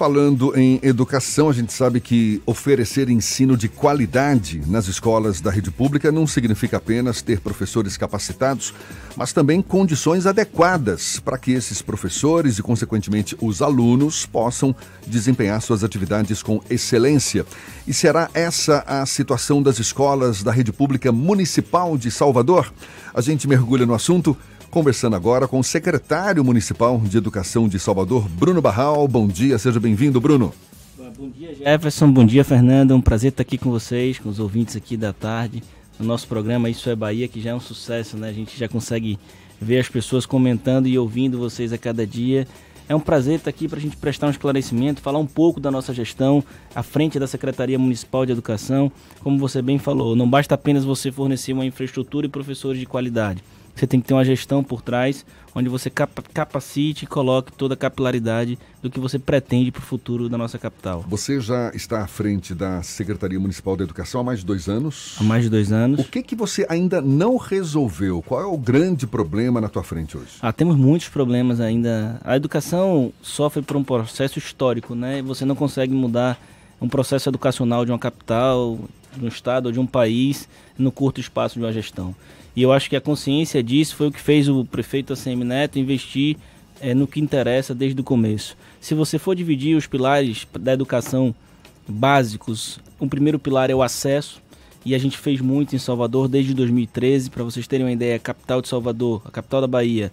Falando em educação, a gente sabe que oferecer ensino de qualidade nas escolas da rede pública não significa apenas ter professores capacitados, mas também condições adequadas para que esses professores e, consequentemente, os alunos possam desempenhar suas atividades com excelência. E será essa a situação das escolas da rede pública municipal de Salvador? A gente mergulha no assunto Conversando agora com o secretário municipal de Educação de Salvador, Bruno Barral. Bom dia, seja bem-vindo, Bruno. Bom dia, Jefferson. Bom dia, Fernando. É um prazer estar aqui com vocês, com os ouvintes aqui da tarde, no nosso programa Isso é Bahia, que já é um sucesso, né? A gente já consegue ver as pessoas comentando e ouvindo vocês a cada dia. É um prazer estar aqui para a gente prestar um esclarecimento, falar um pouco da nossa gestão à frente da Secretaria Municipal de Educação. Como você bem falou, não basta apenas você fornecer uma infraestrutura e professores de qualidade você tem que ter uma gestão por trás, onde você capacite e coloque toda a capilaridade do que você pretende para o futuro da nossa capital. Você já está à frente da Secretaria Municipal da Educação há mais de dois anos? Há mais de dois anos. O que, que você ainda não resolveu? Qual é o grande problema na tua frente hoje? Ah, temos muitos problemas ainda. A educação sofre por um processo histórico, né? Você não consegue mudar um processo educacional de uma capital, de um estado ou de um país no curto espaço de uma gestão. E eu acho que a consciência disso foi o que fez o prefeito ACM Neto investir é, no que interessa desde o começo. Se você for dividir os pilares da educação básicos, o primeiro pilar é o acesso, e a gente fez muito em Salvador desde 2013. Para vocês terem uma ideia, a capital de Salvador, a capital da Bahia,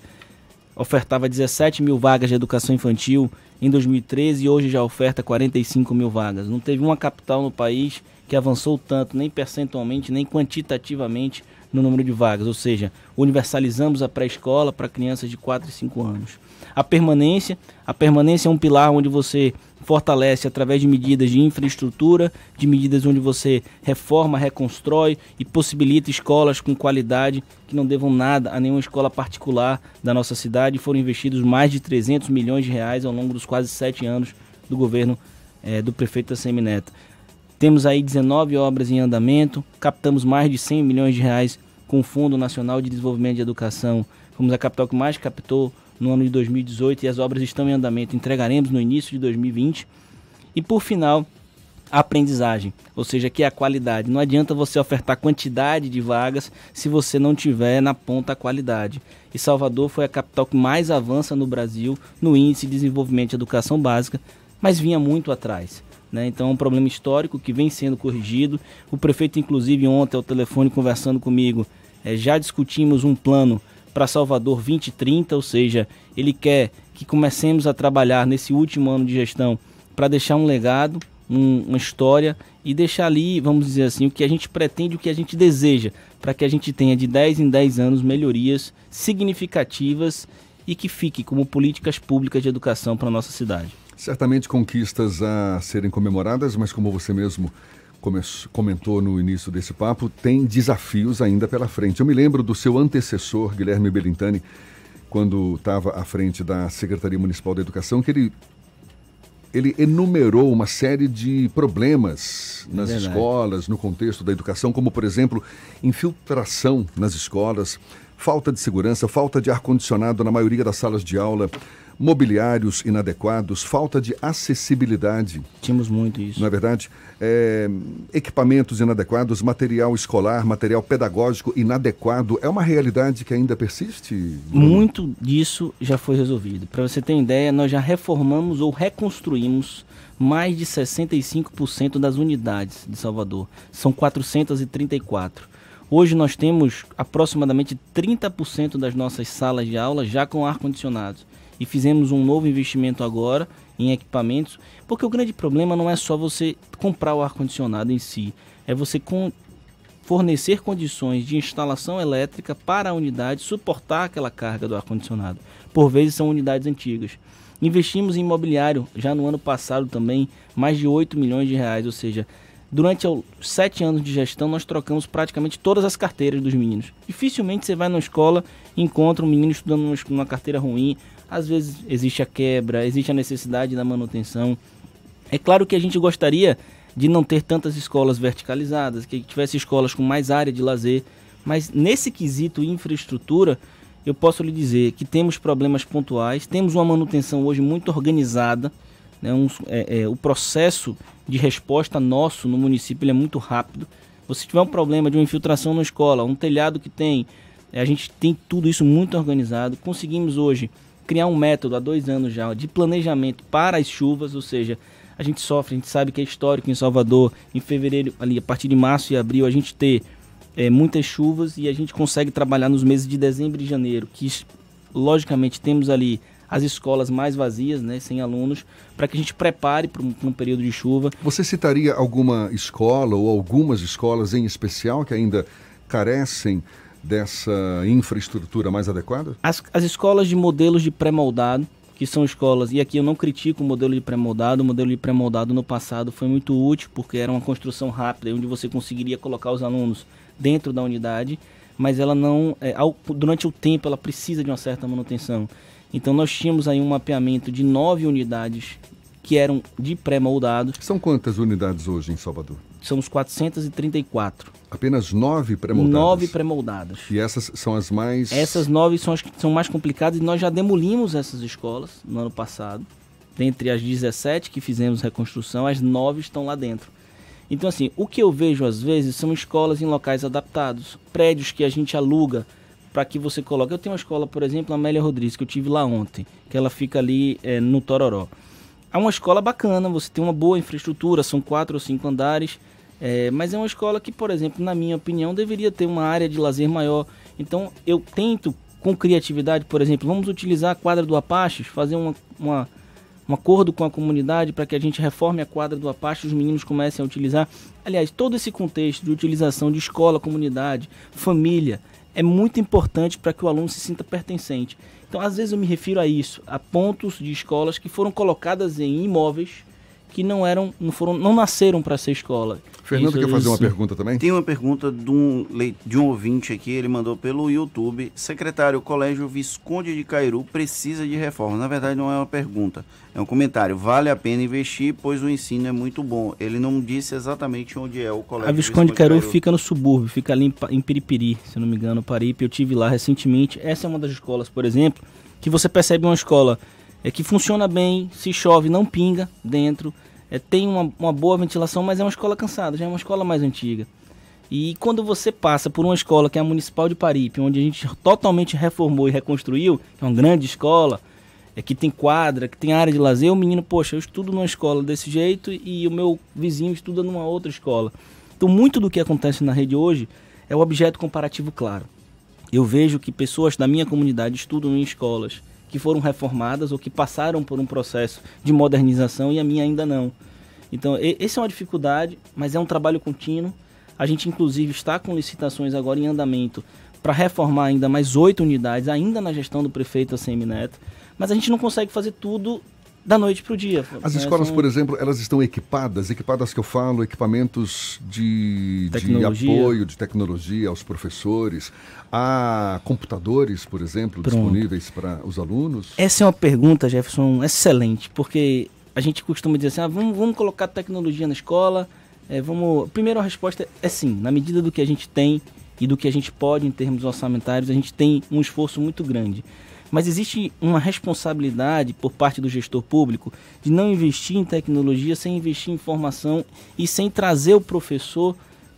ofertava 17 mil vagas de educação infantil em 2013 e hoje já oferta 45 mil vagas. Não teve uma capital no país que avançou tanto, nem percentualmente, nem quantitativamente, no número de vagas, ou seja, universalizamos a pré-escola para crianças de 4 e 5 anos. A permanência, a permanência é um pilar onde você fortalece através de medidas de infraestrutura, de medidas onde você reforma, reconstrói e possibilita escolas com qualidade que não devam nada a nenhuma escola particular da nossa cidade. Foram investidos mais de 300 milhões de reais ao longo dos quase sete anos do governo é, do prefeito Assemi Neto. Temos aí 19 obras em andamento, captamos mais de 100 milhões de reais com o Fundo Nacional de Desenvolvimento de Educação. Fomos a capital que mais captou no ano de 2018 e as obras estão em andamento. Entregaremos no início de 2020. E por final, a aprendizagem, ou seja, que é a qualidade. Não adianta você ofertar quantidade de vagas se você não tiver na ponta a qualidade. E Salvador foi a capital que mais avança no Brasil no índice de desenvolvimento de educação básica, mas vinha muito atrás. Né? Então é um problema histórico que vem sendo corrigido. O prefeito, inclusive, ontem ao telefone conversando comigo, é, já discutimos um plano para Salvador 2030, ou seja, ele quer que comecemos a trabalhar nesse último ano de gestão para deixar um legado, um, uma história e deixar ali, vamos dizer assim, o que a gente pretende, o que a gente deseja, para que a gente tenha de 10 em 10 anos melhorias significativas e que fique como políticas públicas de educação para a nossa cidade. Certamente conquistas a serem comemoradas, mas como você mesmo comentou no início desse papo, tem desafios ainda pela frente. Eu me lembro do seu antecessor, Guilherme Belintani, quando estava à frente da Secretaria Municipal da Educação, que ele, ele enumerou uma série de problemas nas é escolas, no contexto da educação, como, por exemplo, infiltração nas escolas, falta de segurança, falta de ar-condicionado na maioria das salas de aula, mobiliários inadequados, falta de acessibilidade. Tínhamos muito isso. Não é verdade? É, equipamentos inadequados, material escolar, material pedagógico inadequado. É uma realidade que ainda persiste? Bruno? Muito disso já foi resolvido. Para você ter ideia, nós já reformamos ou reconstruímos mais de 65% das unidades de Salvador. São 434. Hoje nós temos aproximadamente 30% das nossas salas de aula já com ar-condicionado e fizemos um novo investimento agora em equipamentos, porque o grande problema não é só você comprar o ar-condicionado em si, é você fornecer condições de instalação elétrica para a unidade suportar aquela carga do ar-condicionado. Por vezes são unidades antigas. Investimos em imobiliário já no ano passado também mais de 8 milhões de reais, ou seja, durante os sete anos de gestão nós trocamos praticamente todas as carteiras dos meninos. Dificilmente você vai na escola e encontra um menino estudando numa carteira ruim, às vezes existe a quebra, existe a necessidade da manutenção. É claro que a gente gostaria de não ter tantas escolas verticalizadas, que tivesse escolas com mais área de lazer, mas nesse quesito infraestrutura, eu posso lhe dizer que temos problemas pontuais, temos uma manutenção hoje muito organizada, Né? Um, é, é, o processo de resposta nosso no município é muito rápido. Se tiver um problema de uma infiltração na escola, um telhado que tem, é, a gente tem tudo isso muito organizado. Conseguimos hoje criar um método há dois anos já de planejamento para as chuvas, ou seja, a gente sofre, a gente sabe que é histórico em Salvador, em fevereiro, ali a partir de março e abril, a gente ter é, muitas chuvas e a gente consegue trabalhar nos meses de dezembro e janeiro, que logicamente temos ali as escolas mais vazias, né, sem alunos, para que a gente prepare para um, um, período de chuva. Você citaria alguma escola ou algumas escolas em especial que ainda carecem dessa infraestrutura mais adequada? As, as escolas de modelos de pré-moldado, que são escolas, e aqui eu não critico o modelo de pré-moldado, o modelo de pré-moldado no passado foi muito útil, porque era uma construção rápida, onde você conseguiria colocar os alunos dentro da unidade, mas ela não, é, ao, durante o tempo, ela precisa de uma certa manutenção. Então nós tínhamos aí um mapeamento de nove unidades que eram de pré-moldados. São quantas unidades hoje em Salvador? São os 434. Apenas nove pré-moldadas? Nove pré-moldadas. E essas são as mais... Essas nove são as que são mais complicadas e nós já demolimos essas escolas no ano passado. Dentre as 17 que fizemos reconstrução, as nove estão lá dentro. Então, assim, o que eu vejo às vezes são escolas em locais adaptados, prédios que a gente aluga para que você coloque. Eu tenho uma escola, por exemplo, a Amélia Rodrigues, que eu tive lá ontem, que ela fica ali é, no Tororó. É uma escola bacana, você tem uma boa infraestrutura, são quatro ou cinco andares, é, mas é uma escola que, por exemplo, na minha opinião, deveria ter uma área de lazer maior. Então, eu tento, com criatividade, por exemplo, vamos utilizar a quadra do Apache, fazer uma, uma um acordo com a comunidade para que a gente reforme a quadra do Apache os meninos comecem a utilizar. Aliás, todo esse contexto de utilização de escola, comunidade, família, é muito importante para que o aluno se sinta pertencente. Então, às vezes eu me refiro a isso, a pontos de escolas que foram colocadas em imóveis que não eram, não foram, não nasceram para ser escola. Fernando isso, quer fazer isso. uma pergunta também? Tem uma pergunta de um, de um ouvinte aqui, ele mandou pelo YouTube. Secretário, o Colégio Visconde de Cairu precisa de reforma. Na verdade, não é uma pergunta, é um comentário. Vale a pena investir, pois o ensino é muito bom. Ele não disse exatamente onde é o colégio. A Visconde, de Cairu, Cairu fica no subúrbio, fica ali em, em Piripiri, se não me engano, Paripe. Eu tive lá recentemente. Essa é uma das escolas, por exemplo, que você percebe uma escola é que funciona bem, se chove não pinga dentro, é, tem uma, uma boa ventilação, mas é uma escola cansada, já é uma escola mais antiga. E quando você passa por uma escola que é a Municipal de Paripe, onde a gente totalmente reformou e reconstruiu, é uma grande escola, é, que tem quadra, que tem área de lazer, o menino, poxa, eu estudo numa escola desse jeito e o meu vizinho estuda numa outra escola. Então, muito do que acontece na rede hoje é o objeto comparativo claro. Eu vejo que pessoas da minha comunidade estudam em escolas que foram reformadas ou que passaram por um processo de modernização e a minha ainda não. Então, essa é uma dificuldade, mas é um trabalho contínuo. A gente, inclusive, está com licitações agora em andamento para reformar ainda mais oito unidades, ainda na gestão do prefeito ACM Neto. Mas a gente não consegue fazer tudo da noite para o dia. As né? escolas, São... por exemplo, elas estão equipadas, equipadas que eu falo, equipamentos de, de apoio, de tecnologia aos professores. Há computadores, por exemplo, Pronto. disponíveis para os alunos? Essa é uma pergunta, Jefferson, excelente, porque a gente costuma dizer assim, ah, vamos, vamos colocar tecnologia na escola, é, vamos... Primeiro a resposta é sim, na medida do que a gente tem e do que a gente pode em termos orçamentários, a gente tem um esforço muito grande. Mas existe uma responsabilidade por parte do gestor público de não investir em tecnologia sem investir em formação e sem trazer o professor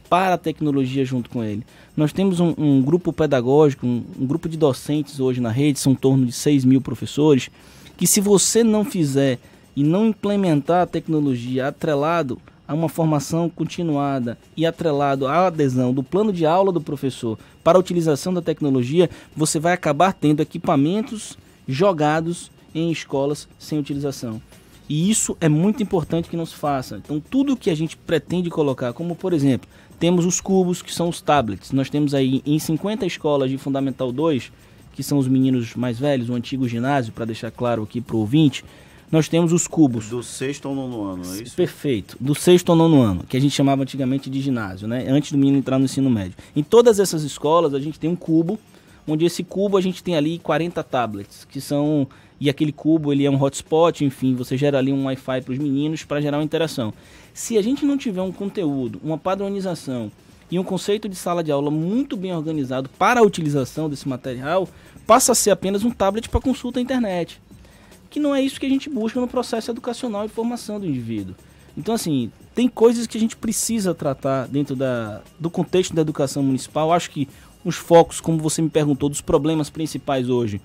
para a tecnologia junto com ele. Nós temos um, um grupo pedagógico, um, um, grupo de docentes hoje na rede, são em torno de 6 mil professores, que se você não fizer e não implementar a tecnologia atrelado a uma formação continuada e atrelado à adesão do plano de aula do professor para a utilização da tecnologia, você vai acabar tendo equipamentos jogados em escolas sem utilização. E isso é muito importante que não se faça. Então, tudo que a gente pretende colocar, como por exemplo, temos os cubos, que são os tablets. Nós temos aí em 50 escolas de Fundamental 2, que são os meninos mais velhos, o antigo ginásio, para deixar claro aqui para o ouvinte, nós temos os cubos. Do sexto ao nono ano, é isso? Perfeito. Do sexto ao nono ano, que a gente chamava antigamente de ginásio, né? Antes do menino entrar no ensino médio. Em todas essas escolas, a gente tem um cubo, onde esse cubo a gente tem ali 40 tablets, que são. E aquele cubo ele é um hotspot, enfim, você gera ali um Wi-Fi para os meninos para gerar uma interação. Se a gente não tiver um conteúdo, uma padronização e um conceito de sala de aula muito bem organizado para a utilização desse material, passa a ser apenas um tablet para consulta à internet. Que não é isso que a gente busca no processo educacional e formação do indivíduo. Então, assim, tem coisas que a gente precisa tratar dentro da, do contexto da educação municipal. Acho que os focos, como você me perguntou, dos problemas principais hoje,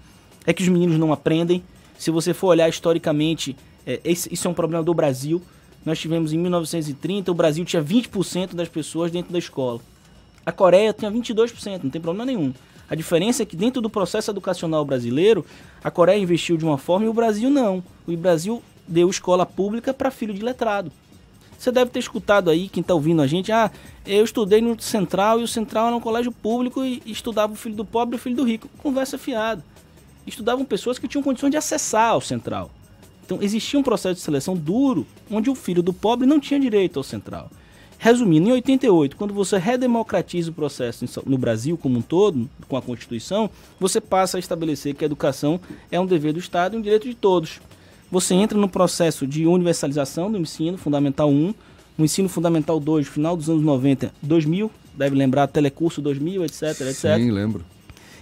é que os meninos não aprendem. Se você for olhar historicamente, é, esse, isso é um problema do Brasil. Nós tivemos em 1930, o Brasil tinha 20% das pessoas dentro da escola. A Coreia tinha 22%, não tem problema nenhum. A diferença é que dentro do processo educacional brasileiro, a Coreia investiu de uma forma e o Brasil não. O Brasil deu escola pública para filho de letrado. Você deve ter escutado aí, quem está ouvindo a gente, ah, eu estudei no Central e o Central era um colégio público e estudava o filho do pobre e o filho do rico. Conversa fiada. Estudavam pessoas que tinham condições de acessar ao Central. Então existia um processo de seleção duro, onde o filho do pobre não tinha direito ao Central. Resumindo, em 88, quando você redemocratiza o processo no Brasil como um todo, com a Constituição, você passa a estabelecer que a educação é um dever do Estado e um direito de todos. Você entra no processo de universalização do ensino fundamental 1, no ensino fundamental 2, final dos anos 90, 2000, deve lembrar, telecurso 2000, etc, etc. Sim, lembro.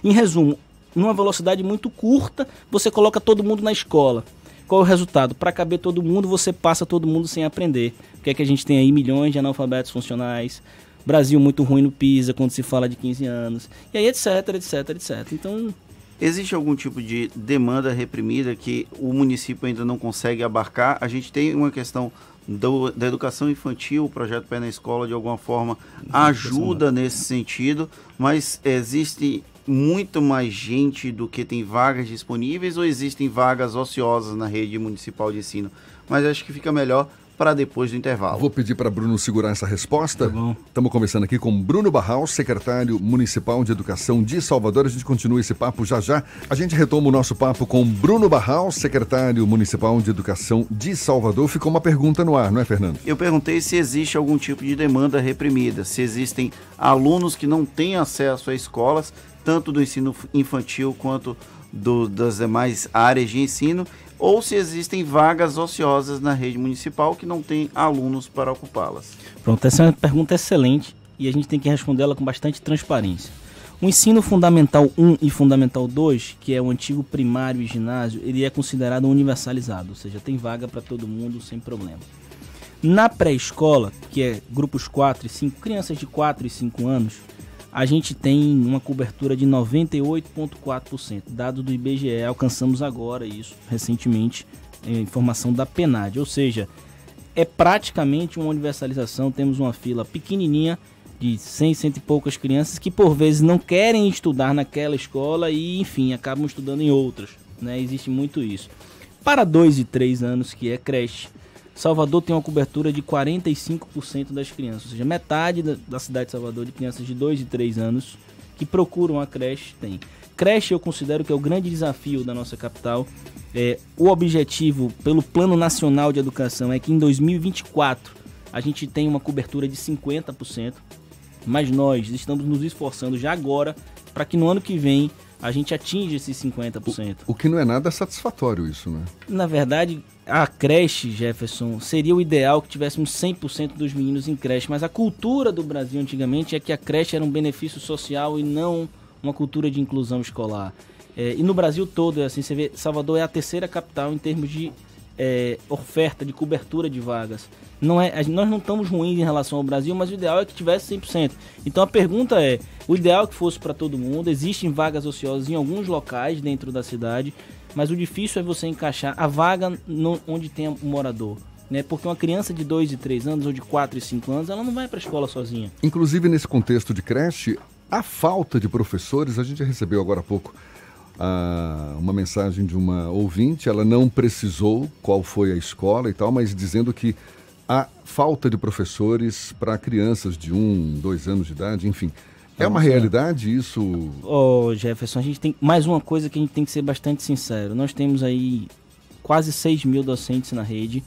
Em resumo, numa velocidade muito curta, você coloca todo mundo na escola. Qual é o resultado? Para caber todo mundo, você passa todo mundo sem aprender. O que é que a gente tem aí? Milhões de analfabetos funcionais. Brasil muito ruim no PISA quando se fala de 15 anos. E aí, etc, etc, etc. Então. Existe algum tipo de demanda reprimida que o município ainda não consegue abarcar? A gente tem uma questão do, da educação infantil, o projeto Pé na Escola, de alguma forma, ajuda nesse sentido, mas existe muito mais gente do que tem vagas disponíveis ou existem vagas ociosas na rede municipal de ensino? Mas acho que fica melhor para depois do intervalo. Vou pedir para Bruno segurar essa resposta. Tá Estamos conversando aqui com Bruno Barral, secretário municipal de Educação de Salvador. A gente continua esse papo já já. A gente retoma o nosso papo com Bruno Barral, secretário municipal de Educação de Salvador. Ficou uma pergunta no ar, não é, Fernando? Eu perguntei se existe algum tipo de demanda reprimida, se existem alunos que não têm acesso a escolas tanto do ensino infantil quanto do, das demais áreas de ensino, ou se existem vagas ociosas na rede municipal que não tem alunos para ocupá-las. Pronto, essa é uma pergunta excelente e a gente tem que respondê-la com bastante transparência. O ensino fundamental 1 e fundamental 2, que é o antigo primário e ginásio, ele é considerado universalizado, ou seja, tem vaga para todo mundo sem problema. Na pré-escola, que é grupos 4 e 5, crianças de 4 e 5 anos, a gente tem uma cobertura de 98,4%. Dado do IBGE, alcançamos agora isso, recentemente, informação da PENAD. Ou seja, é praticamente uma universalização. Temos uma fila pequenininha de 100, cento e poucas crianças que por vezes não querem estudar naquela escola e, enfim, acabam estudando em outras. Né? Existe muito isso. Para 2 e 3 anos, que é creche, Salvador tem uma cobertura de 45% das crianças, ou seja, metade da, da, cidade de Salvador de crianças de 2 e 3 anos que procuram a creche tem. Creche eu considero que é o grande desafio da nossa capital. É, o objetivo pelo Plano Nacional de Educação é que em 2024 a gente tenha uma cobertura de 50%, mas nós estamos nos esforçando já agora para que no ano que vem a gente atinja esses 50%. O, o que não é nada satisfatório isso, né? Na verdade, a creche, Jefferson, seria o ideal que tivéssemos 100% dos meninos em creche, mas a cultura do Brasil antigamente é que a creche era um benefício social e não uma cultura de inclusão escolar. É, e no Brasil todo, é assim, você vê, Salvador é a terceira capital em termos de é, oferta, de cobertura de vagas. Não é, nós não estamos ruins em relação ao Brasil, mas o ideal é que tivesse 100%. Então a pergunta é, o ideal é que fosse para todo mundo, existem vagas ociosas em alguns locais dentro da cidade, mas o difícil é você encaixar a vaga no, onde tem um morador. Né? Porque uma criança de 2 e 3 anos ou de 4 e 5 anos, ela não vai para a escola sozinha. Inclusive, nesse contexto de creche, a falta de professores, a gente recebeu agora há pouco uh, uma mensagem de uma ouvinte, ela não precisou qual foi a escola e tal, mas dizendo que a falta de professores para crianças de 1, um, 2 anos de idade, enfim. É uma realidade isso? Ô oh, Jefferson, a gente tem mais uma coisa que a gente tem que ser bastante sincero. Nós temos aí quase 6 mil docentes na rede.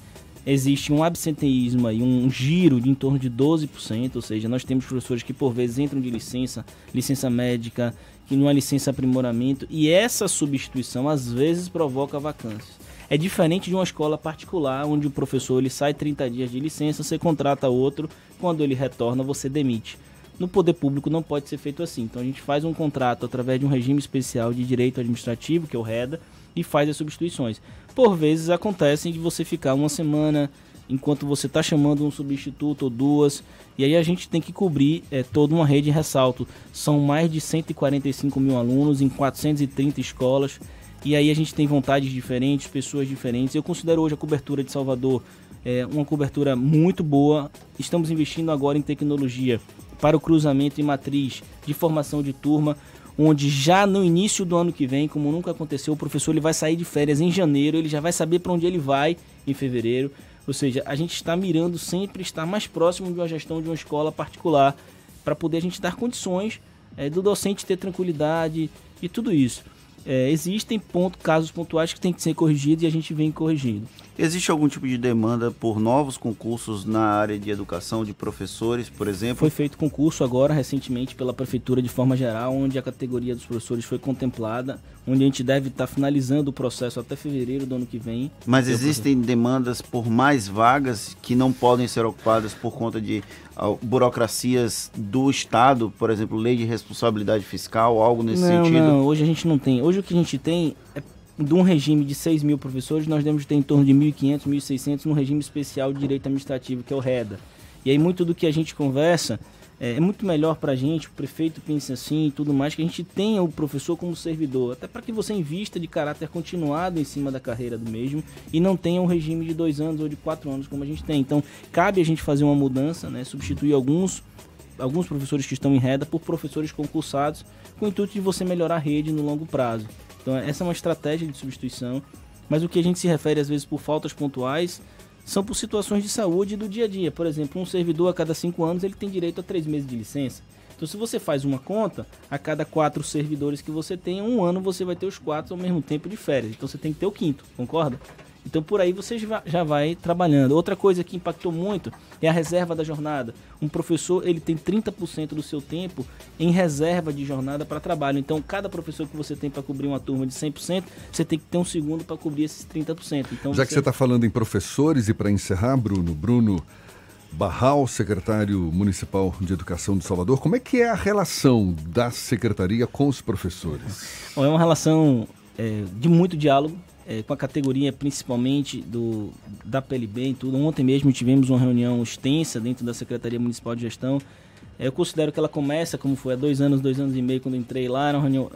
Existe um absenteísmo aí, um giro de em torno de 12%, ou seja, nós temos professores que por vezes entram de licença, licença médica, que não é licença aprimoramento, e essa substituição às vezes provoca vacâncias. É diferente de uma escola particular, onde o professor ele sai 30 dias de licença, você contrata outro, quando ele retorna você demite. No poder público não pode ser feito assim. Então a gente faz um contrato através de um regime especial de direito administrativo, que é o REDA, e faz as substituições. Por vezes acontecem de você ficar uma semana enquanto você está chamando um substituto ou duas, e aí a gente tem que cobrir é, toda uma rede de ressalto. São mais de 145 mil alunos em 430 escolas, e aí a gente tem vontades diferentes, pessoas diferentes. Eu considero hoje a cobertura de Salvador é, uma cobertura muito boa. Estamos investindo agora em tecnologia para o cruzamento e matriz de formação de turma, onde já no início do ano que vem, como nunca aconteceu, o professor ele vai sair de férias em janeiro, ele já vai saber para onde ele vai em fevereiro. Ou seja, a gente está mirando sempre estar mais próximo de uma gestão de uma escola particular para poder a gente dar condições é, do docente ter tranquilidade e tudo isso. É, existem ponto, casos pontuais que têm que ser corrigidos e a gente vem corrigindo. Existe algum tipo de demanda por novos concursos na área de educação de professores, por exemplo? Foi feito concurso agora, recentemente, pela Prefeitura de forma geral, onde a categoria dos professores foi contemplada, onde a gente deve estar finalizando o processo até fevereiro do ano que vem. Mas existem demandas por mais vagas que não podem ser ocupadas por conta de uh, burocracias do Estado, por exemplo, lei de responsabilidade fiscal, algo nesse não, sentido? Não, hoje a gente não tem. Hoje o que a gente tem é de um regime de 6 mil professores, nós devemos ter em torno de 1.500, 1.600 no regime especial de direito administrativo, que é o REDA. E aí muito do que a gente conversa é, é muito melhor para a gente, o prefeito pensa assim e tudo mais, que a gente tenha o professor como servidor, até para que você invista de caráter continuado em cima da carreira do mesmo e não tenha um regime de dois anos ou de quatro anos como a gente tem. Então, cabe a gente fazer uma mudança, né, substituir alguns alguns professores que estão em reda por professores concursados, com o intuito de você melhorar a rede no longo prazo. Então essa é uma estratégia de substituição, mas o que a gente se refere às vezes por faltas pontuais são por situações de saúde do dia a dia. Por exemplo, um servidor a cada cinco anos ele tem direito a três meses de licença. Então, se você faz uma conta, a cada quatro servidores que você tem, um ano você vai ter os quatro ao mesmo tempo de férias. Então, você tem que ter o quinto, concorda? Então por aí você já vai trabalhando. Outra coisa que impactou muito é a reserva da jornada. Um professor ele tem 30% do seu tempo em reserva de jornada para trabalho. Então cada professor que você tem para cobrir uma turma de 100%, você tem que ter um segundo para cobrir esses 30%. Então, Já você... que você está falando em professores e para encerrar, Bruno, Bruno Barral, secretário municipal de Educação de Salvador, como é que é a relação da secretaria com os professores? Bom, é uma relação é, de muito diálogo é, com a categoria principalmente do, da PLB e tudo. Ontem mesmo tivemos uma reunião extensa dentro da Secretaria Municipal de Gestão. É, eu considero que ela começa, como foi há dois anos, dois anos e meio, quando entrei lá, era uma, reunião,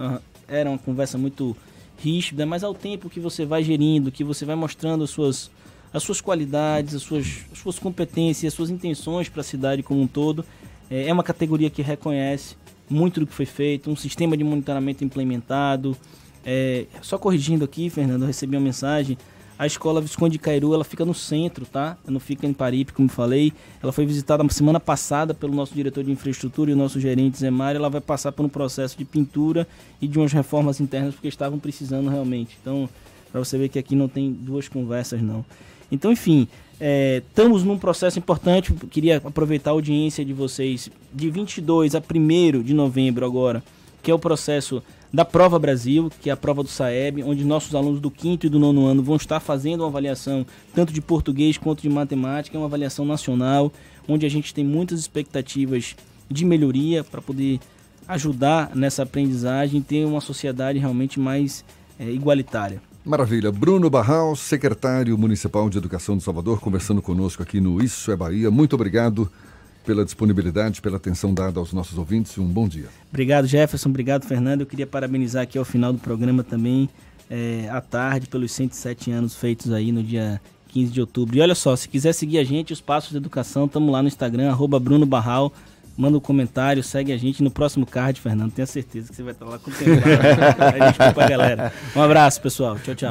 era uma conversa muito ríspida, mas ao tempo que você vai gerindo, que você vai mostrando as suas, as suas qualidades, as suas, as suas competências, as suas intenções para a cidade como um todo, é, é uma categoria que reconhece muito do que foi feito, um sistema de monitoramento implementado, é, só corrigindo aqui, Fernando, eu recebi uma mensagem. A escola Visconde de Cairu, ela fica no centro, tá? Não fica em Paripe, como falei. Ela foi visitada na semana passada pelo nosso diretor de infraestrutura e o nosso gerente Zé Mário. Ela vai passar por um processo de pintura e de umas reformas internas porque estavam precisando realmente. Então, para você ver que aqui não tem duas conversas, não. Então, enfim, é, estamos num processo importante. Queria aproveitar a audiência de vocês de 22 a 1 de novembro agora, que é o processo da Prova Brasil, que é a prova do SAEB, onde nossos alunos do quinto e do nono ano vão estar fazendo uma avaliação tanto de português quanto de matemática, é uma avaliação nacional, onde a gente tem muitas expectativas de melhoria para poder ajudar nessa aprendizagem e ter uma sociedade realmente mais é, igualitária. Maravilha. Bruno Barral, secretário municipal de Educação de Salvador, conversando conosco aqui no Isso é Bahia. Muito obrigado pela disponibilidade, pela atenção dada aos nossos ouvintes e um bom dia. Obrigado, Jefferson. Obrigado, Fernando. Eu queria parabenizar aqui ao final do programa também, é, à tarde, pelos 107 anos feitos aí no dia 15 de outubro. E olha só, se quiser seguir a gente, os Passos de Educação, estamos lá no Instagram, arroba Bruno Barral. Manda um comentário, segue a gente no próximo card, Fernando. Tenho certeza que você vai estar lá contemplado. a gente a galera. Um abraço, pessoal. Tchau, tchau.